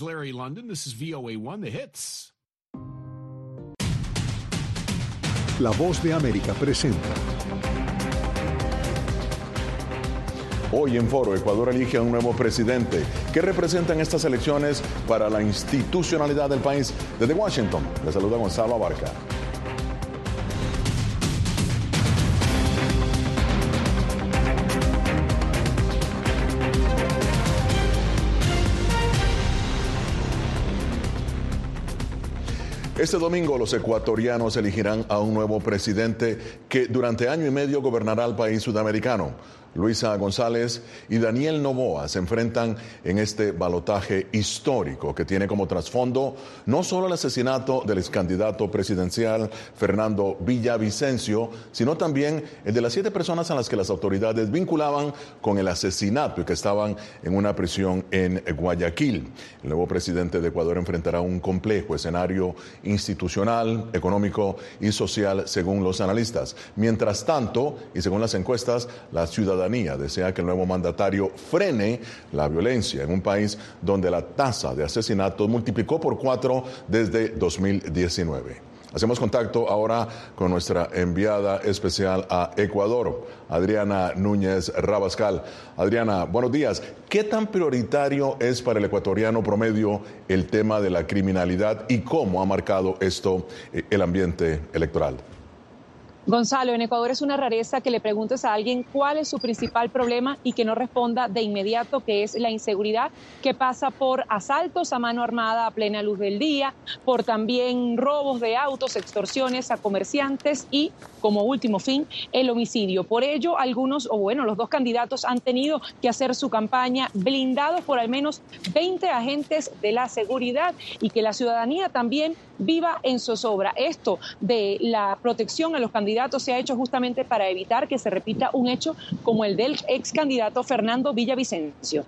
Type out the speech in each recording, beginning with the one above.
Larry London. This is VOA1, The Hits. La voz de América presenta. Hoy en Foro, Ecuador elige a un nuevo presidente. ¿Qué representan estas elecciones para la institucionalidad del país? Desde Washington, le saluda Gonzalo Abarca. Este domingo los ecuatorianos elegirán a un nuevo presidente que durante año y medio gobernará el país sudamericano. Luisa González y Daniel Novoa se enfrentan en este balotaje histórico que tiene como trasfondo no solo el asesinato del ex candidato presidencial Fernando Villavicencio, sino también el de las siete personas a las que las autoridades vinculaban con el asesinato y que estaban en una prisión en Guayaquil. El nuevo presidente de Ecuador enfrentará un complejo escenario institucional, económico y social, según los analistas. Mientras tanto, y según las encuestas, la ciudadanía desea que el nuevo mandatario frene la violencia en un país donde la tasa de asesinatos multiplicó por cuatro desde 2019. Hacemos contacto ahora con nuestra enviada especial a Ecuador, Adriana Núñez Rabascal. Adriana, buenos días. ¿Qué tan prioritario es para el ecuatoriano promedio el tema de la criminalidad y cómo ha marcado esto eh, el ambiente electoral? Gonzalo, en Ecuador es una rareza que le preguntes a alguien cuál es su principal problema y que no responda de inmediato, que es la inseguridad, que pasa por asaltos a mano armada a plena luz del día, por también robos de autos, extorsiones a comerciantes y, como último fin, el homicidio. Por ello, algunos, o bueno, los dos candidatos han tenido que hacer su campaña blindados por al menos 20 agentes de la seguridad y que la ciudadanía también viva en zozobra. Esto de la protección a los candidatos se ha hecho justamente para evitar que se repita un hecho como el del ex candidato Fernando Villavicencio.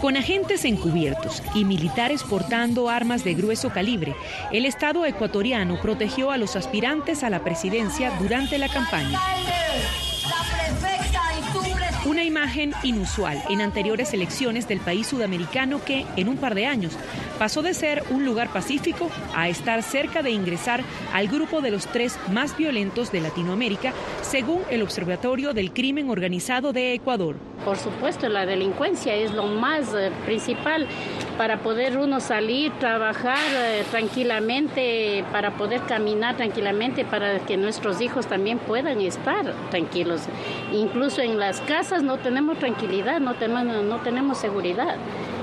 Con agentes encubiertos y militares portando armas de grueso calibre, el Estado ecuatoriano protegió a los aspirantes a la presidencia durante la campaña. Una imagen inusual en anteriores elecciones del país sudamericano que, en un par de años, pasó de ser un lugar pacífico a estar cerca de ingresar al grupo de los tres más violentos de Latinoamérica, según el Observatorio del Crimen Organizado de Ecuador. Por supuesto, la delincuencia es lo más eh, principal para poder uno salir, trabajar eh, tranquilamente, para poder caminar tranquilamente, para que nuestros hijos también puedan estar tranquilos. Incluso en las casas no tenemos tranquilidad, no tenemos, no tenemos seguridad.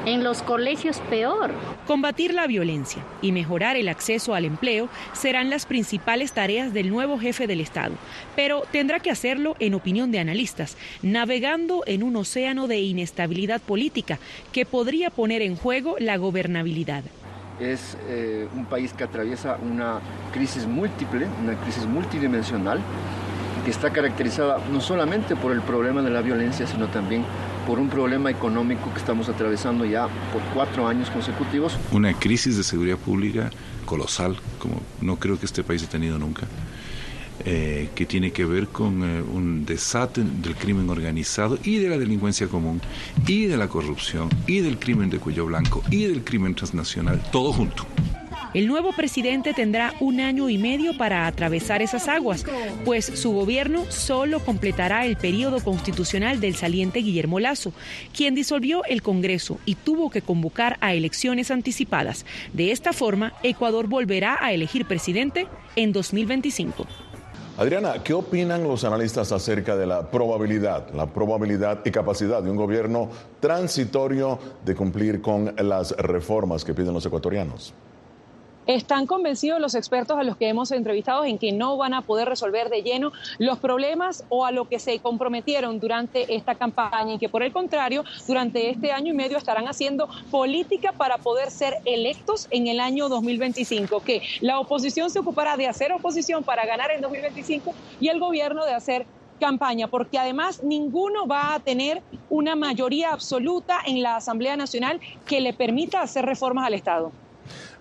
En los colegios peor. Combatir la violencia y mejorar el acceso al empleo serán las principales tareas del nuevo jefe del Estado, pero tendrá que hacerlo, en opinión de analistas, navegando en un océano de inestabilidad política que podría poner en juego la gobernabilidad es eh, un país que atraviesa una crisis múltiple, una crisis multidimensional, que está caracterizada no solamente por el problema de la violencia, sino también por un problema económico que estamos atravesando ya por cuatro años consecutivos. Una crisis de seguridad pública colosal, como no creo que este país ha tenido nunca. Eh, que tiene que ver con eh, un desate del crimen organizado y de la delincuencia común y de la corrupción y del crimen de cuello blanco y del crimen transnacional, todo junto. El nuevo presidente tendrá un año y medio para atravesar esas aguas, pues su gobierno solo completará el periodo constitucional del saliente Guillermo Lazo, quien disolvió el Congreso y tuvo que convocar a elecciones anticipadas. De esta forma, Ecuador volverá a elegir presidente en 2025. Adriana, ¿qué opinan los analistas acerca de la probabilidad, la probabilidad y capacidad de un gobierno transitorio de cumplir con las reformas que piden los ecuatorianos? Están convencidos los expertos a los que hemos entrevistado en que no van a poder resolver de lleno los problemas o a lo que se comprometieron durante esta campaña y que por el contrario, durante este año y medio estarán haciendo política para poder ser electos en el año 2025, que la oposición se ocupará de hacer oposición para ganar en 2025 y el gobierno de hacer campaña, porque además ninguno va a tener una mayoría absoluta en la Asamblea Nacional que le permita hacer reformas al Estado.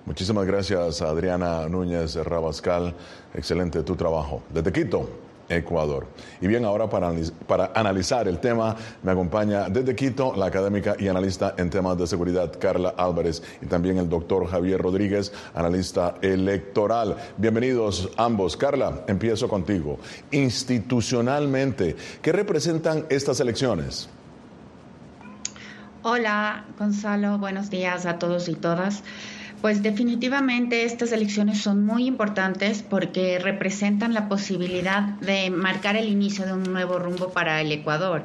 Muchísimas gracias, Adriana Núñez Rabascal. Excelente tu trabajo. Desde Quito, Ecuador. Y bien, ahora para, para, analizar el tema me acompaña desde Quito la académica y analista en temas de seguridad Carla Álvarez y también el doctor Javier Rodríguez, analista electoral. Bienvenidos ambos. Carla, empiezo contigo. Institucionalmente, ¿qué representan estas elecciones? Hola, Gonzalo. Buenos días a todos y todas. Pues definitivamente estas elecciones son muy importantes porque representan la posibilidad de marcar el inicio de un nuevo rumbo para el Ecuador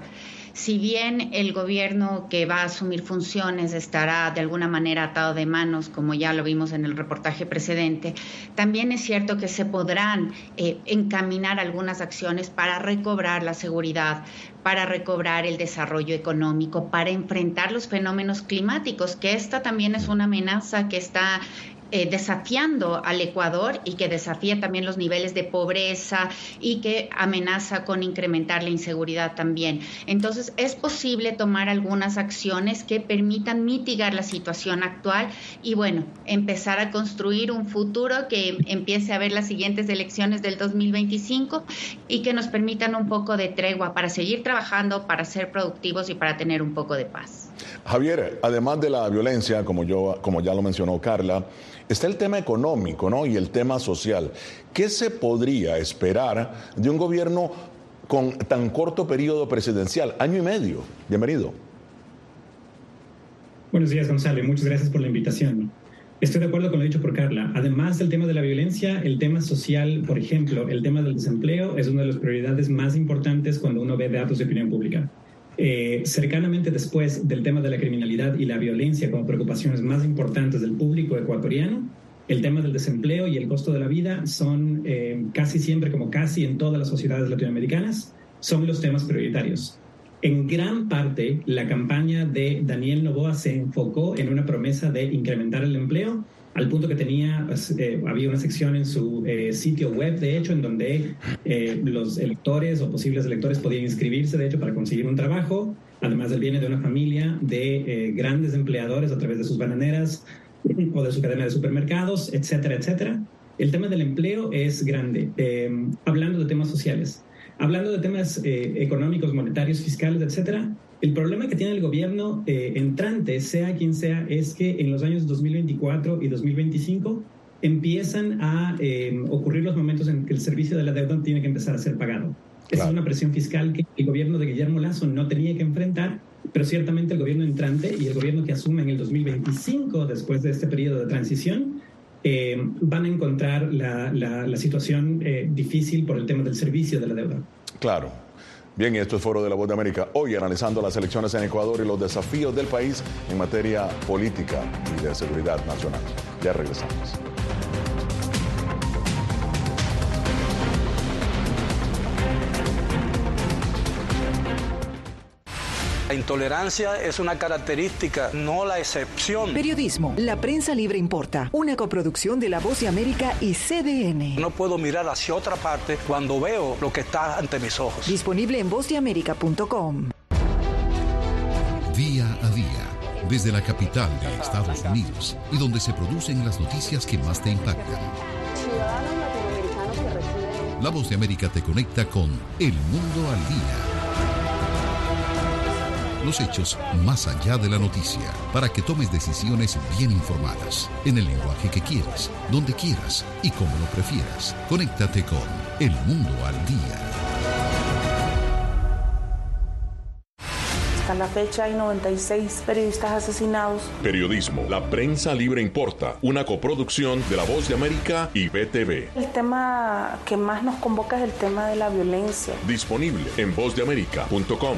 si bien el gobierno que va a asumir funciones estará de alguna manera atado de manos, como ya lo vimos en el reportaje precedente, también es cierto que se podrán eh, encaminar algunas acciones para recobrar la seguridad, para recobrar el desarrollo económico, para enfrentar los fenómenos climáticos, que esta también es una amenaza que está eh, desafiando al Ecuador y que desafía también los niveles de pobreza y que amenaza con incrementar la inseguridad también. Entonces, es posible tomar algunas acciones que permitan mitigar la situación actual y, bueno, empezar a construir un futuro que empiece a ver las siguientes elecciones del 2025 y que nos permitan un poco de tregua para seguir trabajando, para ser productivos y para tener un poco de paz. Javier, además de la violencia, como, yo, como ya lo mencionó Carla, Está el tema económico ¿no? y el tema social. ¿Qué se podría esperar de un gobierno con tan corto periodo presidencial? Año y medio. Bienvenido. Buenos días, Gonzalo, muchas gracias por la invitación. Estoy de acuerdo con lo dicho por Carla. Además del tema de la violencia, el tema social, por ejemplo, el tema del desempleo es una de las prioridades más importantes cuando uno ve datos de opinión pública. Eh, cercanamente después del tema de la criminalidad y la violencia como preocupaciones más importantes del público ecuatoriano, el tema del desempleo y el costo de la vida son eh, casi siempre, como casi en todas las sociedades latinoamericanas, son los temas prioritarios. En gran parte, la campaña de Daniel Novoa se enfocó en una promesa de incrementar el empleo al punto que tenía, pues, eh, había una sección en su eh, sitio web, de hecho, en donde eh, los electores o posibles electores podían inscribirse, de hecho, para conseguir un trabajo. Además, él viene de una familia de grandes empleadores a través de sus bananeras o de su cadena de supermercados, etcétera, etcétera. El tema del empleo es grande. hablando de temas sociales, hablando de temas económicos, monetarios, fiscales, etcétera, el problema que tiene el gobierno eh, entrante, sea quien sea, es que en los años 2024 y 2025 empiezan a eh, ocurrir los momentos en que el servicio de la deuda tiene que empezar a ser pagado. Esa es una presión fiscal que el gobierno de Guillermo Lazo no tenía que enfrentar, pero ciertamente el gobierno entrante y el gobierno que asume en el 2025, después de este periodo de transición, eh, van a encontrar la, la situación difícil por el tema del servicio de la deuda. Claro. Bien, esto es Foro de la Voz de América. Hoy analizando las elecciones en Ecuador y los desafíos del país en materia política y de seguridad nacional. Ya regresamos. La intolerancia es una característica, no la excepción. Periodismo. La prensa libre importa. Una coproducción de La Voz de América y CDN. No puedo mirar hacia otra parte cuando veo lo que está ante mis ojos. Disponible en vozdeamerica.com. Día a día. Desde la capital de Estados Unidos y donde se producen las noticias que más te impactan. La Voz de América te conecta con El Mundo al Día los hechos más allá de la noticia, para que tomes decisiones bien informadas, en el lenguaje que quieras, donde quieras y como lo prefieras. Conéctate con El Mundo al Día. Hasta la fecha hay 96 periodistas asesinados. Periodismo. La prensa libre importa. Una coproducción de La Voz de América y BTV. El tema que más nos convoca es el tema de la violencia. Disponible en vozdeamerica.com.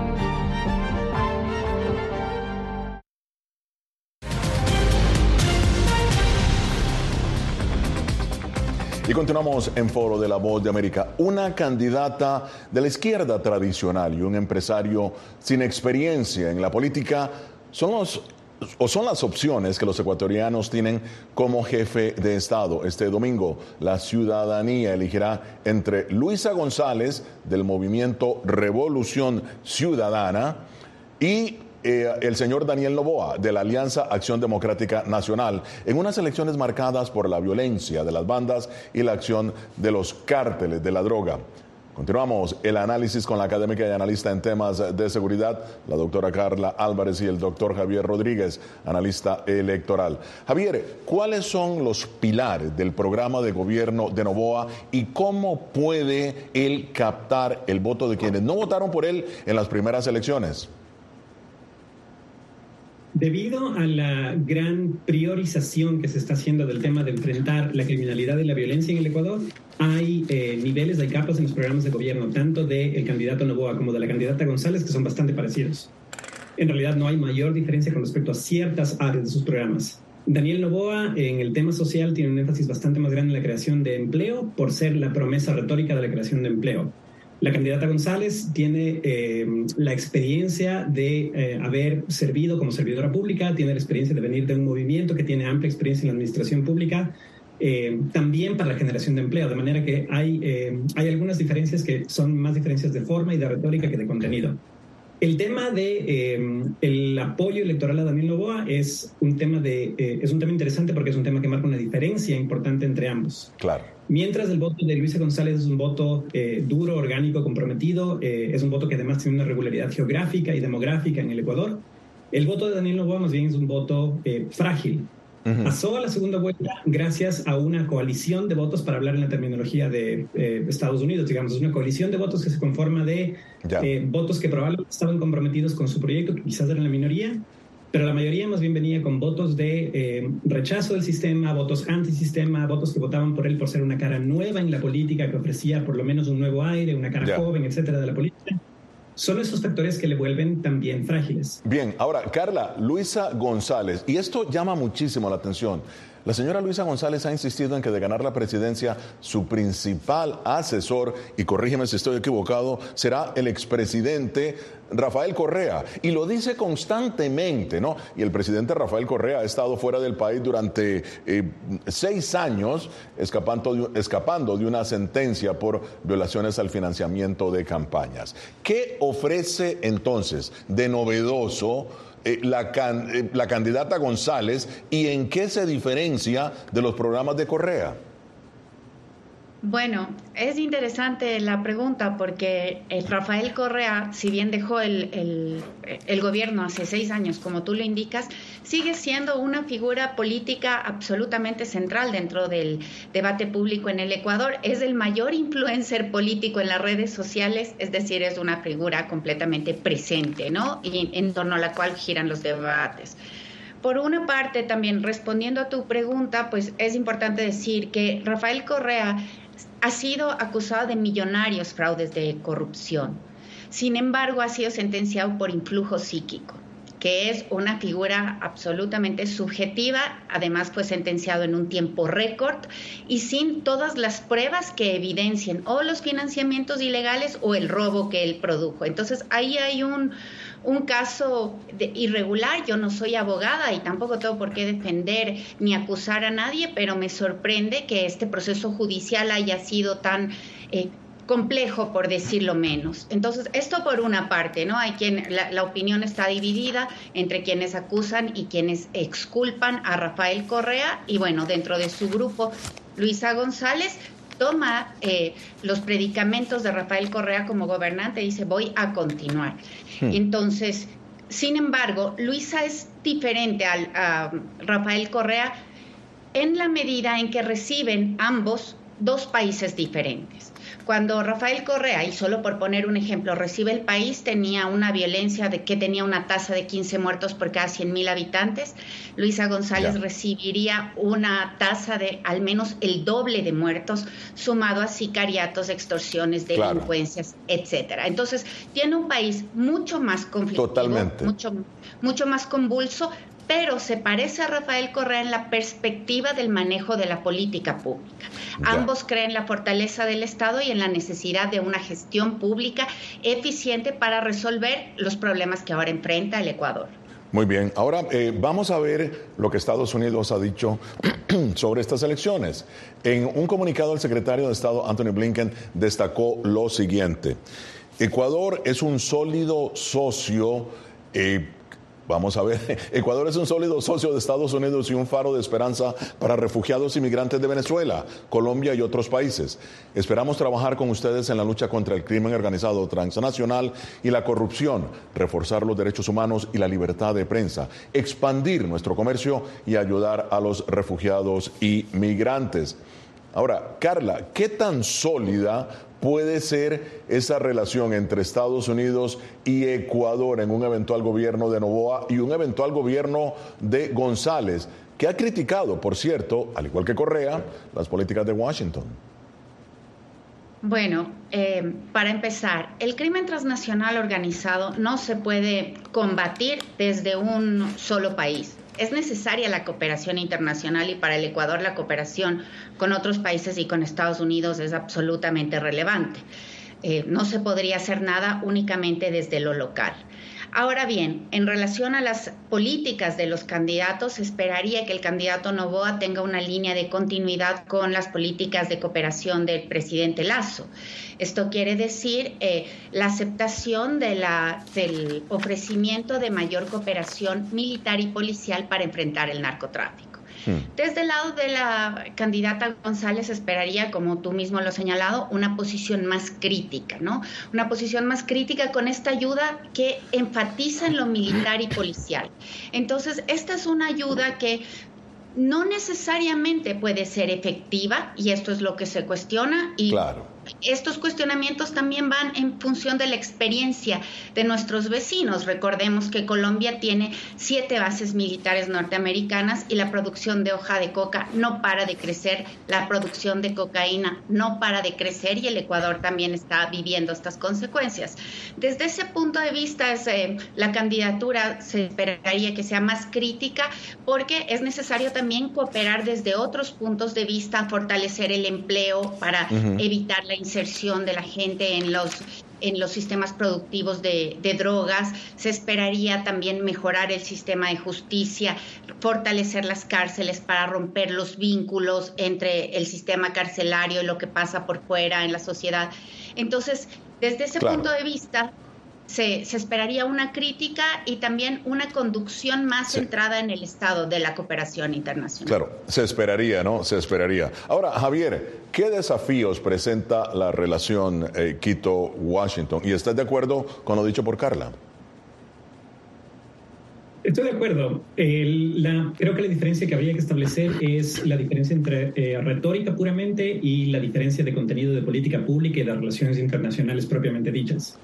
Y continuamos en Foro de la Voz de América. Una candidata de la izquierda tradicional y un empresario sin experiencia en la política son o son las opciones que los ecuatorianos tienen como jefe de Estado. Este domingo la ciudadanía elegirá entre Luisa González del movimiento Revolución Ciudadana y eh, el señor Daniel Novoa de la Alianza Acción Democrática Nacional en unas elecciones marcadas por la violencia de las bandas y la acción de los cárteles de la droga. Continuamos el análisis con la académica y analista en temas de seguridad, la doctora Carla Álvarez y el doctor Javier Rodríguez, analista electoral. Javier, ¿cuáles son los pilares del programa de gobierno de Novoa y cómo puede él captar el voto de quienes no votaron por él en las primeras elecciones? Debido a la gran priorización que se está haciendo del tema de enfrentar la criminalidad y la violencia en el Ecuador, hay eh, niveles, hay capas en los programas de gobierno, tanto del candidato Novoa como de la candidata González, que son bastante parecidos. En realidad no hay mayor diferencia con respecto a ciertas áreas de sus programas. Daniel Novoa en el tema social tiene un énfasis bastante más grande en la creación de empleo por ser la promesa retórica de la creación de empleo. La candidata González tiene eh, la experiencia de eh, haber servido como servidora pública, tiene la experiencia de venir de un movimiento que tiene amplia experiencia en la administración pública, eh, también para la generación de empleo, de manera que hay, hay algunas diferencias que son más diferencias de forma y de retórica que de contenido. El tema de el apoyo electoral a Daniel Novoa es un tema de es un tema interesante porque es un tema que marca una diferencia importante entre ambos. Claro. Mientras el voto de Luisa González es un voto eh, duro, orgánico, comprometido, eh, es un voto que además tiene una regularidad geográfica y demográfica en el Ecuador, el voto de Daniel Novoa más bien es un voto eh. Pasó a la segunda vuelta gracias a una coalición de votos, para hablar en la terminología de Estados Unidos, digamos, es una coalición de votos que se conforma de votos que probablemente estaban comprometidos con su proyecto, que quizás eran la minoría, pero la mayoría más bien venía con votos de eh, rechazo del sistema, votos antisistema, votos que votaban por él por ser una cara nueva en la política, que ofrecía por lo menos un nuevo aire, una cara joven, etcétera, de la política. Son esos factores que le vuelven también frágiles. Bien, ahora, Carla, Luisa González, y esto llama muchísimo la atención. La señora Luisa González ha insistido en que de ganar la presidencia, su principal asesor, y corrígeme si estoy equivocado, será el expresidente Rafael Correa. Y lo dice constantemente, ¿no? Y el presidente Rafael Correa ha estado fuera del país durante eh, seis años, escapando escapando de una sentencia por violaciones al financiamiento de campañas. ¿Qué ofrece entonces de novedoso? Eh, la, eh, la candidata González y en qué se diferencia de los programas de Correa? Bueno, es interesante la pregunta porque el Rafael Correa, si bien dejó el, el, gobierno hace seis años, como tú lo indicas, sigue siendo una figura política absolutamente central dentro del debate público en el Ecuador. Es el mayor influencer político en las redes sociales, es decir, es una figura completamente presente, ¿no? Y en torno a la cual giran los debates. Por una parte, también respondiendo a tu pregunta, pues es importante decir que Rafael Correa ha sido acusado de millonarios fraudes de corrupción. Sin embargo, ha sido sentenciado por influjo psíquico, que es una figura absolutamente subjetiva, además fue sentenciado en un tiempo récord y sin todas las pruebas que evidencien o los financiamientos ilegales o el robo que él produjo. Entonces, ahí hay un, un caso irregular. Yo no soy abogada y tampoco tengo por qué defender ni acusar a nadie, pero me sorprende que este proceso judicial haya sido tan eh, complejo, por decirlo menos. Entonces, esto por una parte, ¿no? Hay quien, la, la, opinión está dividida entre quienes acusan y quienes exculpan a Rafael Correa y bueno, dentro de su grupo, Luisa González toma eh, los predicamentos de Rafael Correa como gobernante y dice voy a continuar. Hmm. Entonces, Sin embargo, Luisa es diferente al, a Rafael Correa en la medida en que reciben ambos dos países diferentes. Cuando Rafael Correa, y solo por poner un ejemplo, recibe el país, tenía una violencia de que tenía una tasa de 15 muertos por cada 100 mil habitantes. Luisa González recibiría una tasa de al menos el doble de muertos, sumado a sicariatos, extorsiones, delincuencias, etcétera. Entonces, tiene un país mucho más conflictivo, mucho, mucho más convulso, pero se parece a Rafael Correa en la perspectiva del manejo de la política pública. Ambos creen en la fortaleza del Estado y en la necesidad de una gestión pública eficiente para resolver los problemas que ahora enfrenta el Ecuador. Muy bien, ahora eh, vamos a ver lo que Estados Unidos ha dicho sobre estas elecciones. En un comunicado, el secretario de Estado, Anthony Blinken, destacó lo siguiente. Ecuador es un sólido socio eh, Vamos a ver, Ecuador es un sólido socio de Estados Unidos y un faro de esperanza para refugiados y migrantes de Venezuela, Colombia y otros países. Esperamos trabajar con ustedes en la lucha contra el crimen organizado transnacional y la corrupción, reforzar los derechos humanos y la libertad de prensa, expandir nuestro comercio y ayudar a los refugiados y migrantes. Ahora, Carla, ¿qué tan sólida puede ser esa relación entre Estados Unidos y Ecuador en un eventual gobierno de Novoa y un eventual gobierno de González, que ha criticado, por cierto, al igual que Correa, las políticas de Washington? Bueno, eh, para empezar, el crimen transnacional organizado no se puede combatir desde un solo país es necesaria la cooperación internacional y para el Ecuador la cooperación con otros países y con Estados Unidos es absolutamente relevante. Eh, no se podría hacer nada únicamente desde lo local. Ahora bien, en relación a las políticas de los candidatos, esperaría que el candidato Novoa tenga una línea de continuidad con las políticas de cooperación del presidente Lazo. Esto quiere decir eh, la aceptación del ofrecimiento de mayor cooperación militar y policial para enfrentar el narcotráfico. Hmm. Desde el lado de la candidata González esperaría, como tú mismo lo has señalado, una posición más crítica, ¿no? Una posición más crítica con esta ayuda que enfatiza en lo militar y policial. Entonces, esta es una ayuda que no necesariamente puede ser efectiva y esto es lo que se cuestiona y claro estos cuestionamientos también van en función de la experiencia de nuestros vecinos. Recordemos que Colombia tiene siete bases militares norteamericanas y la producción de hoja de coca no para de crecer, la producción de cocaína no para de crecer y el Ecuador también está viviendo estas consecuencias. Desde ese punto de vista, eh, la candidatura se esperaría que sea más crítica porque es necesario también cooperar desde otros puntos de vista, fortalecer el empleo para evitar la inserción de la gente en los en los sistemas productivos de, drogas. Se esperaría también mejorar el sistema de justicia, fortalecer las cárceles para romper los vínculos entre el sistema carcelario y lo que pasa por fuera en la sociedad. Entonces, desde ese punto de vista, se, esperaría una crítica y también una conducción más centrada en el estado de la cooperación internacional. Claro, se esperaría, ¿no? Se esperaría. Ahora, Javier, ¿qué desafíos presenta la relación eh, Quito-Washington? ¿Y estás de acuerdo con lo dicho por Carla? Estoy de acuerdo. creo que la diferencia que habría que establecer es la diferencia entre eh, retórica puramente y la diferencia de contenido de política pública y de relaciones internacionales propiamente dichas.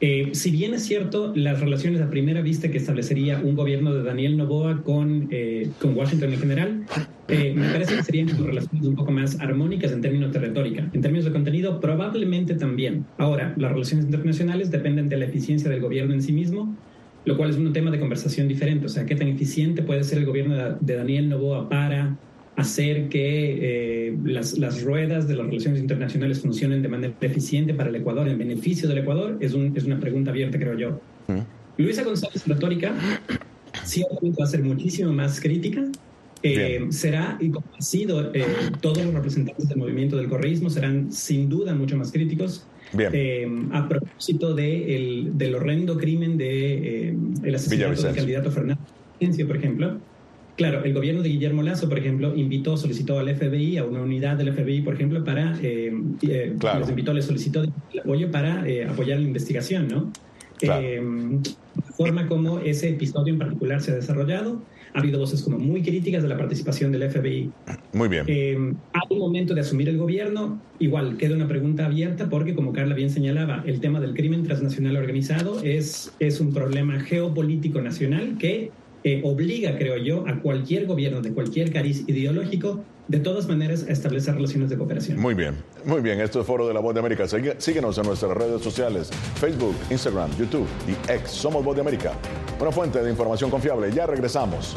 Eh, si bien es cierto, las relaciones a primera vista que establecería un gobierno de Daniel Novoa con, eh, con Washington en general, eh, me parece que serían relaciones un poco más armónicas en términos de retórica. En términos de contenido, probablemente también. Ahora, las relaciones internacionales dependen de la eficiencia del gobierno en sí mismo, lo cual es un tema de conversación diferente. O sea, qué tan eficiente puede ser el gobierno de Daniel Novoa para hacer que eh, las, las, ruedas de las relaciones internacionales funcionen de manera eficiente para el Ecuador, en beneficio del Ecuador, es, un, es una pregunta abierta, creo yo. Luisa González, retórica, ciertamente va a ser muchísimo más crítica. Eh, será, y como ha sido, eh, todos los representantes del movimiento del correísmo serán sin duda mucho más críticos. a propósito de el, del horrendo crimen de el asesinato del candidato Fernando por ejemplo, Claro, el gobierno de Guillermo Lazo, por ejemplo, invitó, solicitó al FBI, a una unidad del FBI, por ejemplo, para, eh, eh les invitó, les solicitó apoyo para eh, apoyar la investigación, ¿no? Claro. Eh, forma como ese episodio en particular se ha desarrollado. Ha habido voces como muy críticas de la participación del FBI. Muy bien. Eh, al momento de asumir el gobierno, igual queda una pregunta abierta porque, como Carla bien señalaba, el tema del crimen transnacional organizado es, es un problema geopolítico nacional que eh, obliga, creo yo, a cualquier gobierno de cualquier cariz ideológico de todas maneras a establecer relaciones de cooperación. Muy bien, muy bien. Esto es Foro de la Voz de América. Síguenos en nuestras redes sociales, Facebook, Instagram, YouTube y X. Somos Voz de América, una fuente de información confiable. Ya regresamos.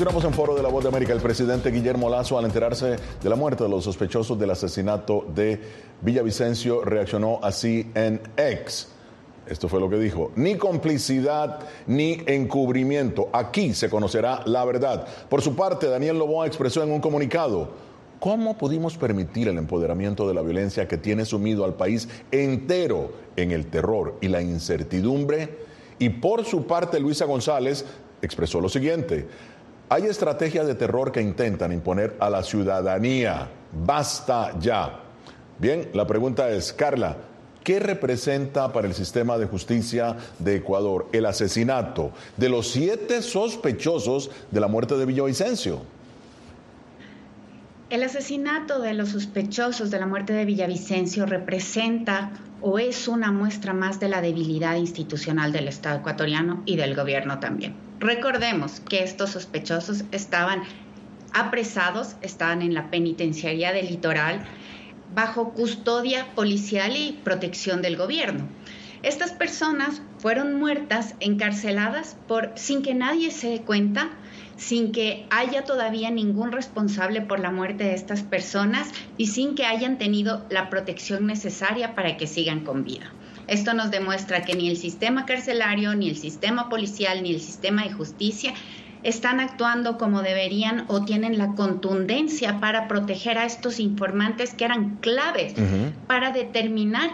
Continuamos en Foro de la Voz de América. El presidente Guillermo Lazo, al enterarse de la muerte de los sospechosos del asesinato de Villavicencio, reaccionó así en X. Esto fue lo que dijo. Ni complicidad ni encubrimiento. Aquí se conocerá la verdad. Por su parte, Daniel Loboa expresó en un comunicado. ¿Cómo pudimos permitir el empoderamiento de la violencia que tiene sumido al país entero en el terror y la incertidumbre? Y por su parte, Luisa González expresó lo siguiente. Hay estrategias de terror que intentan imponer a la ciudadanía. Basta ya. Bien, la pregunta es, Carla, ¿qué representa para el sistema de justicia de Ecuador el asesinato de los siete sospechosos de la muerte de Villavicencio? El asesinato de los sospechosos de la muerte de Villavicencio representa o es una muestra más de la debilidad institucional del Estado ecuatoriano y del gobierno también. Recordemos que estos sospechosos estaban apresados, estaban en la penitenciaría del litoral bajo custodia policial y protección del gobierno. Estas personas fueron muertas, encarceladas por sin que nadie se dé cuenta sin que haya todavía ningún responsable por la muerte de estas personas y sin que hayan tenido la protección necesaria para que sigan con vida. Esto nos demuestra que ni el sistema carcelario, ni el sistema policial, ni el sistema de justicia están actuando como deberían o tienen la contundencia para proteger a estos informantes que eran claves para determinar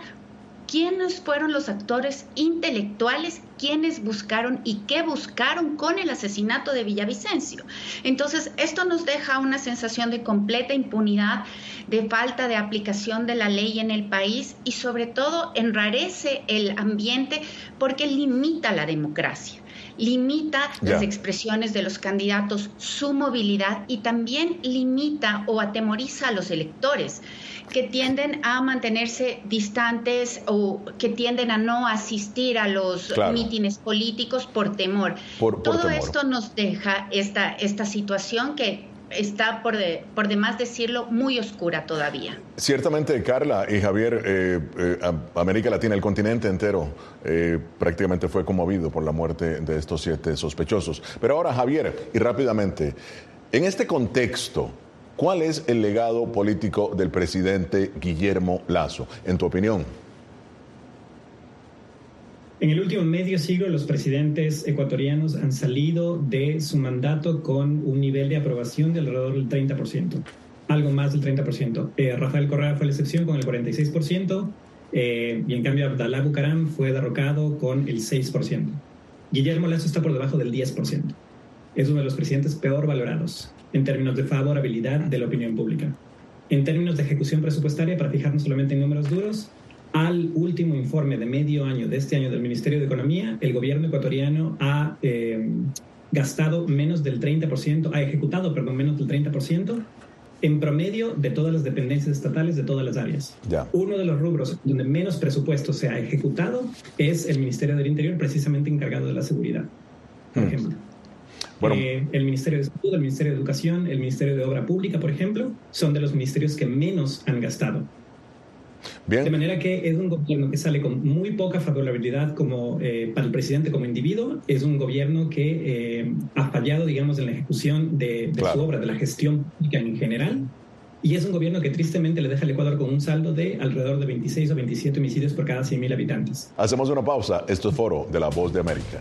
quiénes fueron los actores intelectuales, quiénes buscaron y qué buscaron con el asesinato de Villavicencio. Entonces, esto nos deja una sensación de completa impunidad, de falta de aplicación de la ley en el país y sobre todo enrarece el ambiente porque limita la democracia limita las expresiones de los candidatos, su movilidad y también limita o atemoriza a los electores que tienden a mantenerse distantes o que tienden a no asistir a los mítines políticos por temor. Todo esto nos deja esta, esta situación que está por, de, por demás decirlo muy oscura todavía. Ciertamente, Carla y Javier, eh, eh, América Latina, el continente entero, eh, prácticamente fue conmovido por la muerte de estos siete sospechosos. Pero ahora, Javier, y rápidamente, en este contexto, ¿cuál es el legado político del presidente Guillermo Lazo, en tu opinión? En el último medio siglo, los presidentes ecuatorianos han salido de su mandato con un nivel de aprobación de alrededor del 30%, algo más del 30%. Eh, Rafael Correa fue la excepción con el 46%, eh, y en cambio Abdalá Bucaram fue derrocado con el 6%. Guillermo Lazo está por debajo del 10%. Es uno de los presidentes peor valorados en términos de favorabilidad de la opinión pública. En términos de ejecución presupuestaria, para fijarnos solamente en números duros, al último informe de medio año de este año del Ministerio de Economía, el gobierno ecuatoriano ha eh, gastado menos del 30%, ha ejecutado, perdón, menos del 30% en promedio de todas las dependencias estatales de todas las áreas. Uno de los rubros donde menos presupuesto se ha ejecutado es el Ministerio del Interior, precisamente encargado de la seguridad, por mm. ejemplo. Eh, el Ministerio de Salud, el Ministerio de Educación, el Ministerio de Obra Pública, por ejemplo, son de los ministerios que menos han gastado. De manera que es un gobierno que sale con muy poca favorabilidad como, eh, para el presidente como individuo, es un gobierno que eh, ha fallado, digamos, en la ejecución de, su obra, de la gestión pública en general, y es un gobierno que tristemente le deja al Ecuador con un saldo de alrededor de 26 o 27 homicidios por cada 100.000 habitantes. Hacemos una pausa. Esto es Foro de la Voz de América.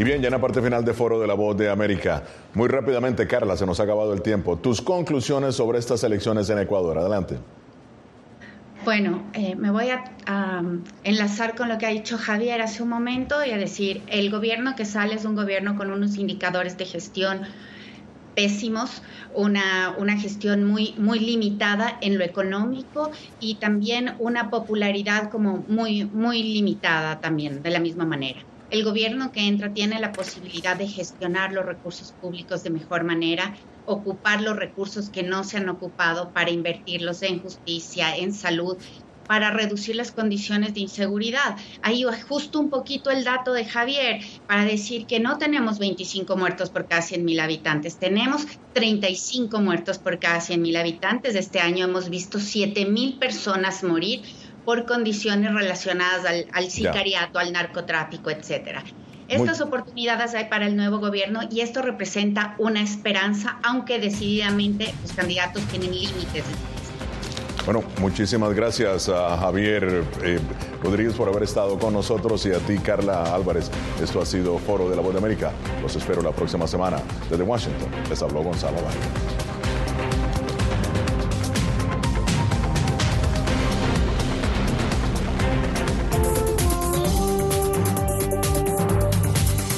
Y bien, ya en la parte final de Foro de la Voz de América, muy rápidamente, Carla, se nos ha acabado el tiempo. Tus conclusiones sobre estas elecciones en Ecuador. Adelante. Bueno, eh, me voy a, enlazar con lo que ha dicho Javier hace un momento y a decir, el gobierno que sale es un gobierno con unos indicadores de gestión pésimos, una, una gestión muy, muy limitada en lo económico y también una popularidad como muy, muy limitada también, de la misma manera el gobierno que entra tiene la posibilidad de gestionar los recursos públicos de mejor manera, ocupar los recursos que no se han ocupado para invertirlos en justicia, en salud, para reducir las condiciones de inseguridad. Ahí justo un poquito el dato de Javier para decir que no tenemos 25 muertos por cada 100 mil habitantes, tenemos 35 muertos por cada 100 mil habitantes. Este año hemos visto 7 mil personas morir por condiciones relacionadas al, sicariato, al narcotráfico, etcétera. Estas oportunidades hay para el nuevo gobierno y esto representa una esperanza, aunque decididamente los candidatos tienen límites. Bueno, muchísimas gracias a Javier eh, Rodríguez por haber estado con nosotros y a ti, Carla Álvarez. Esto ha sido Foro de la Voz de América. Los espero la próxima semana. Desde Washington, les habló Gonzalo Valle.